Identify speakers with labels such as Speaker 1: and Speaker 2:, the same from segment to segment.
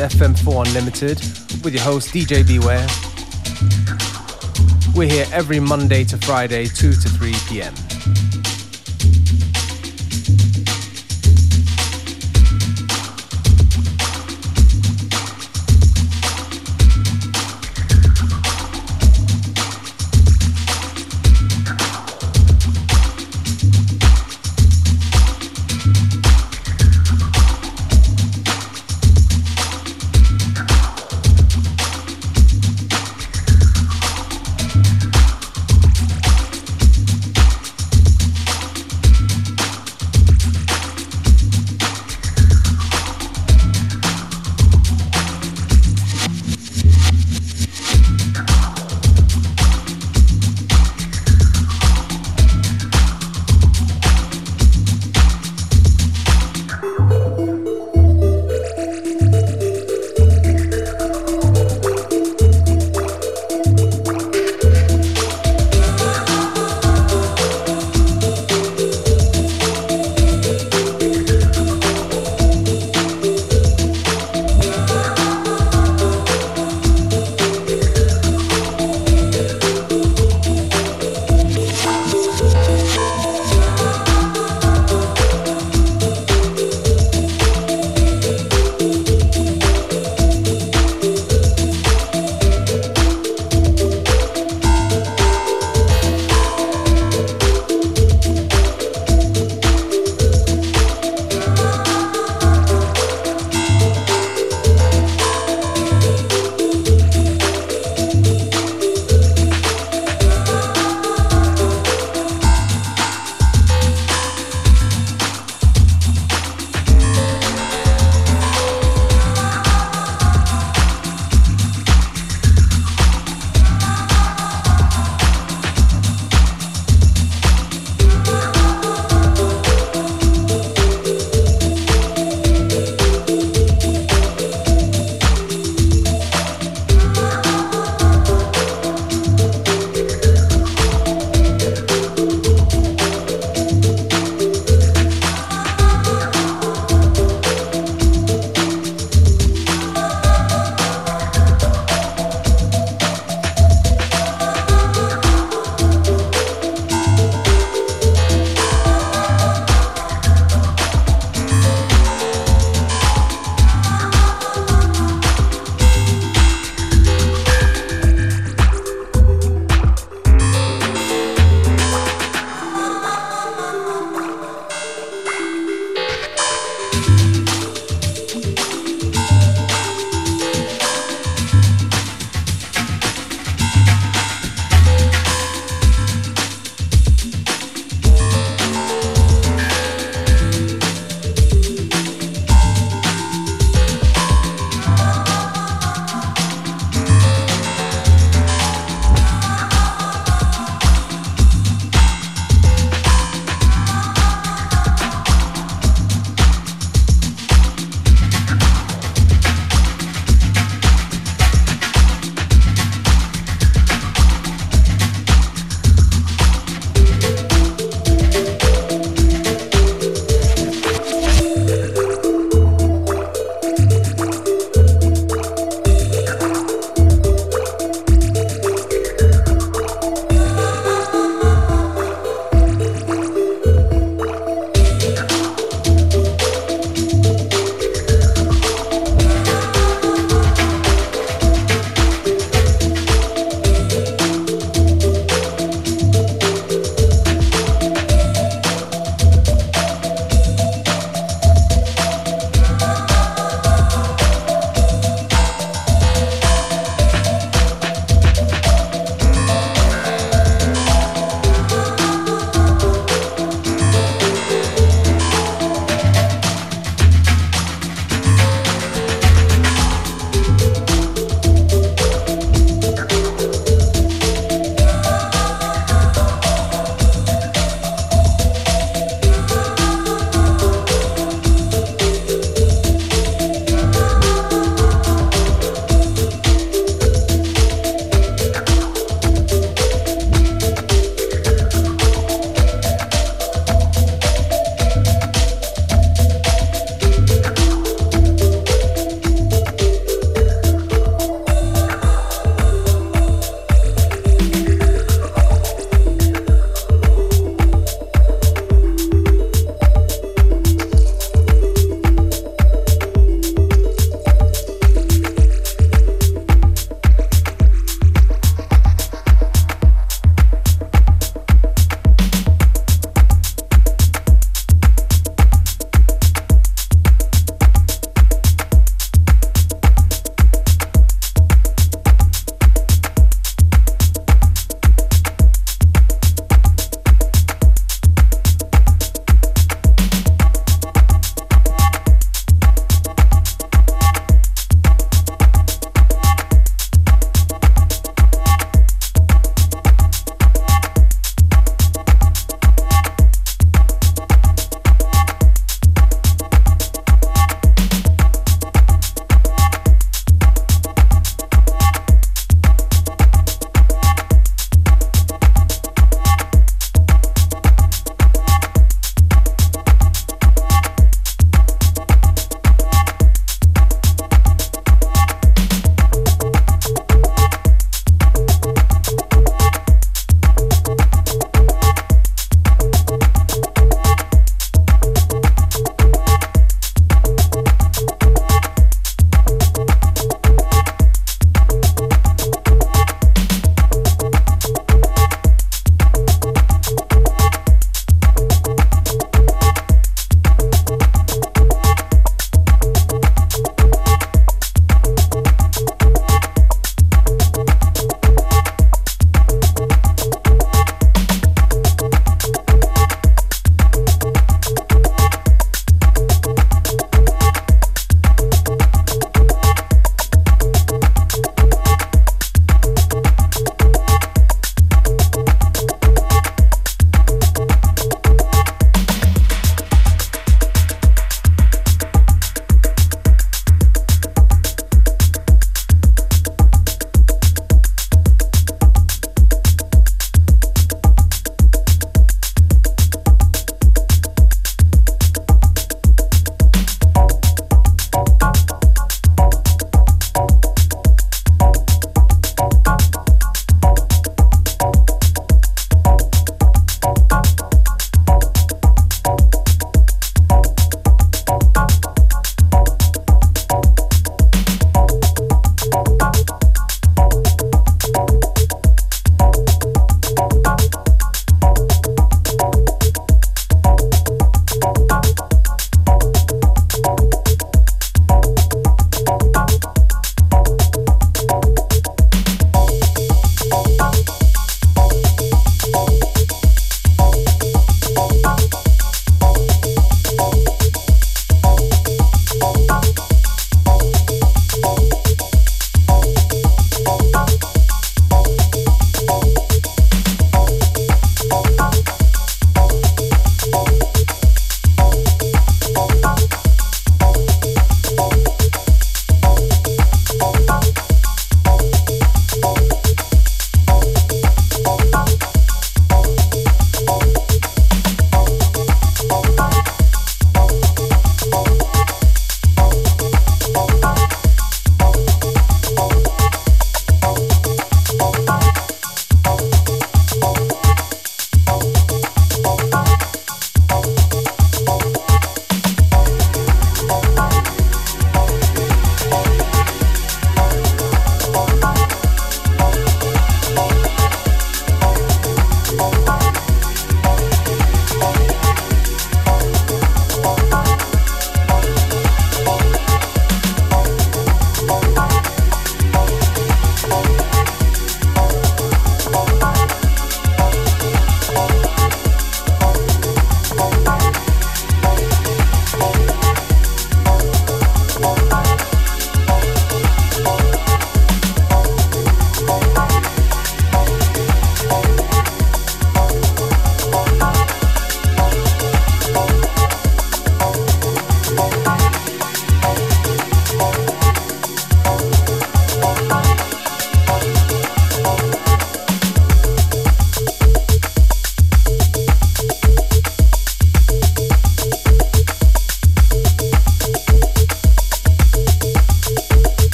Speaker 1: FM4 Unlimited with your host DJ Beware. We're here every Monday to Friday, 2 to 3 p.m.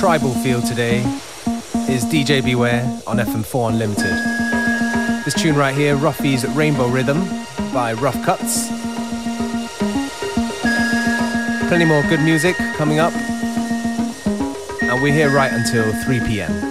Speaker 1: tribal feel today, is DJ Beware on FM4 Unlimited. This tune right here, Ruffy's Rainbow Rhythm by Rough Cuts. Plenty more good music coming up, and we're here right until 3 p.m.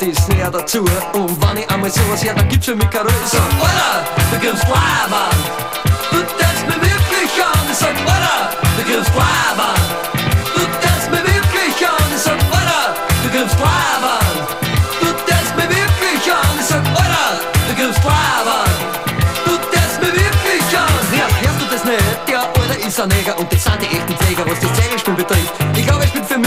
Speaker 2: den, die näher dazu. Und wenn ich einmal sowas her, dann gibt's für mich keine Ruhe. Ich sag, Alter, du gibst an. Du tanzt mir wirklich an. Ich sag, Alter, du gibst an. Du tanzt mir wirklich an. Ich sag, Alter, du gibst an. Du tanzt mir wirklich an. Ich sag, Alter, du gibst live an. ist ein Neger und das sind die echten Pfleger, was das Zegelspiel betrifft. Ich glaube, ich bin für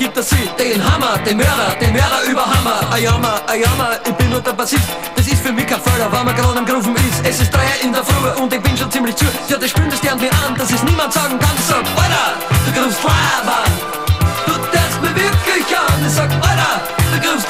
Speaker 2: gibt das sie. Den Hammer, den Mörder, den Mörder über Hammer. Ayama, Ayama, ich bin nur der Bassist. Das ist für mich kein Förder, weil man gerade am Grufen ist. Es ist drei in der Früh und ich bin schon ziemlich zu. Ja, das spüren das gern mir an, dass es niemand sagen kann. Ich sag, Alter, du grufst live an. Du tanzt mir wirklich an. Ich sag, Alter, du grufst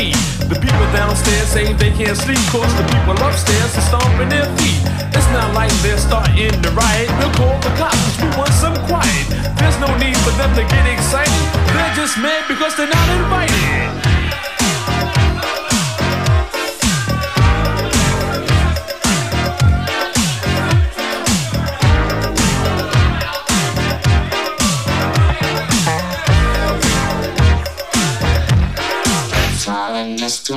Speaker 3: the. People downstairs say they can't sleep, cause the people upstairs are stomping their feet. It's not like they're starting to riot. We'll call the cops, cause we want some quiet. There's no need for them to get excited. They're just mad because they're not invited.
Speaker 4: Mr.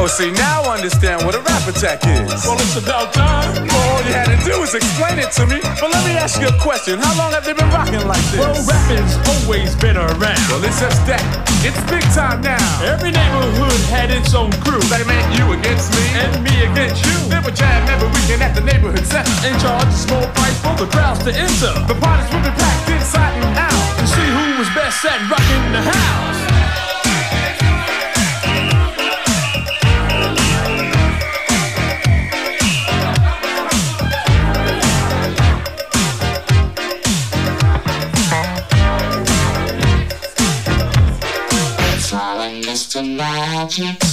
Speaker 5: Oh, see, now I understand what a rap attack is.
Speaker 3: Well, it's about time.
Speaker 5: You had to do was explain it to me. But let me ask you a question. How long have they been rocking like this?
Speaker 3: Well, rapping's always been around.
Speaker 5: Well, it's just that. It's big time now.
Speaker 3: Every neighborhood had its own crew.
Speaker 5: They meant you against me.
Speaker 3: And me against you.
Speaker 5: They would jam every weekend at the neighborhood center.
Speaker 3: And charge a small price for the crowds to enter.
Speaker 5: The parties would be packed inside and out.
Speaker 3: To see who was best at rocking the house.
Speaker 4: Mr.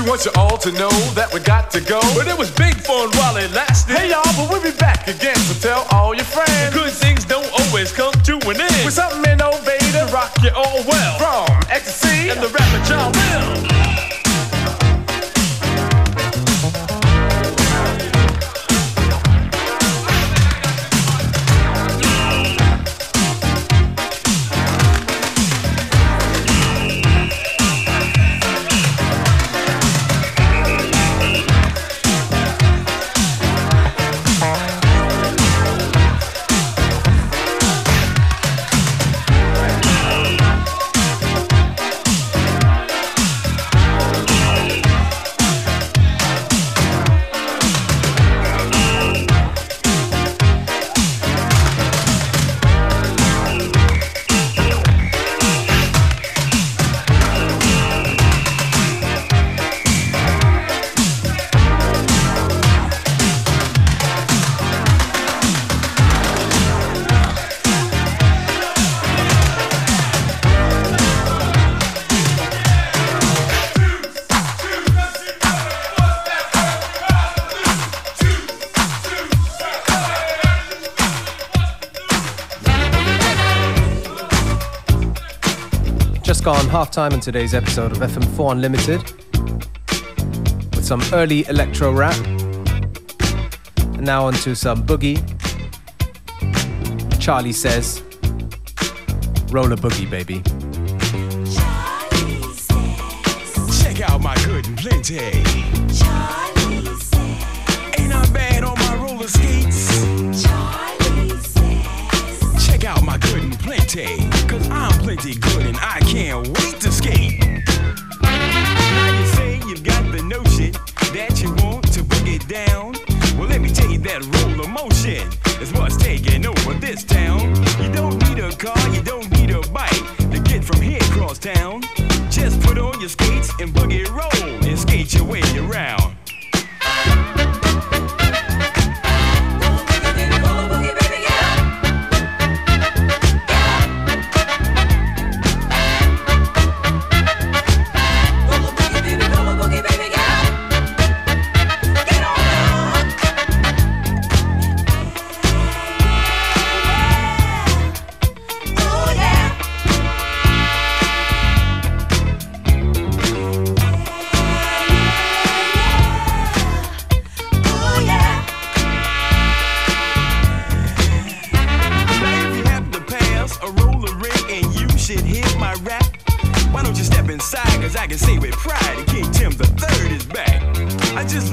Speaker 5: We want you all to know that we got to go. But it was big fun while it lasted. just gone half time in today's episode of FM4 Unlimited with some early electro rap. And now on to some boogie. Charlie says, "Roll a boogie, baby. Says, Check out my good and plenty. Says, Ain't I bad on my roller skates? Says, Check out my good and plenty plenty good, and I can't wait to skate. Now you say you've got the
Speaker 6: notion that you want to
Speaker 5: bring it
Speaker 6: down. Well, let me tell you that roller
Speaker 5: motion is what's taking over this town. You
Speaker 6: don't need a
Speaker 5: car, you don't
Speaker 6: need a
Speaker 5: bike to get from here
Speaker 7: across town. Just put on your skates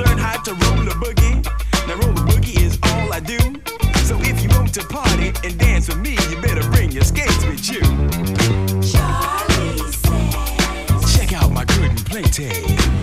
Speaker 7: learn how to roll a boogie. Now roll a boogie is all I do. So
Speaker 8: if you want to party and dance with me, you better bring your skates with you. Charlie says, check out my good and play
Speaker 1: tape.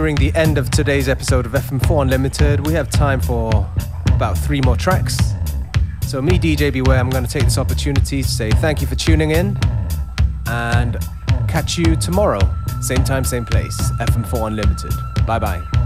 Speaker 1: Nearing the end of today's episode of FM4 Unlimited. We have time for about three more tracks. So, me, DJ Beware, I'm going to take this opportunity to say thank you for tuning in and catch you tomorrow. Same time, same place. FM4 Unlimited. Bye bye.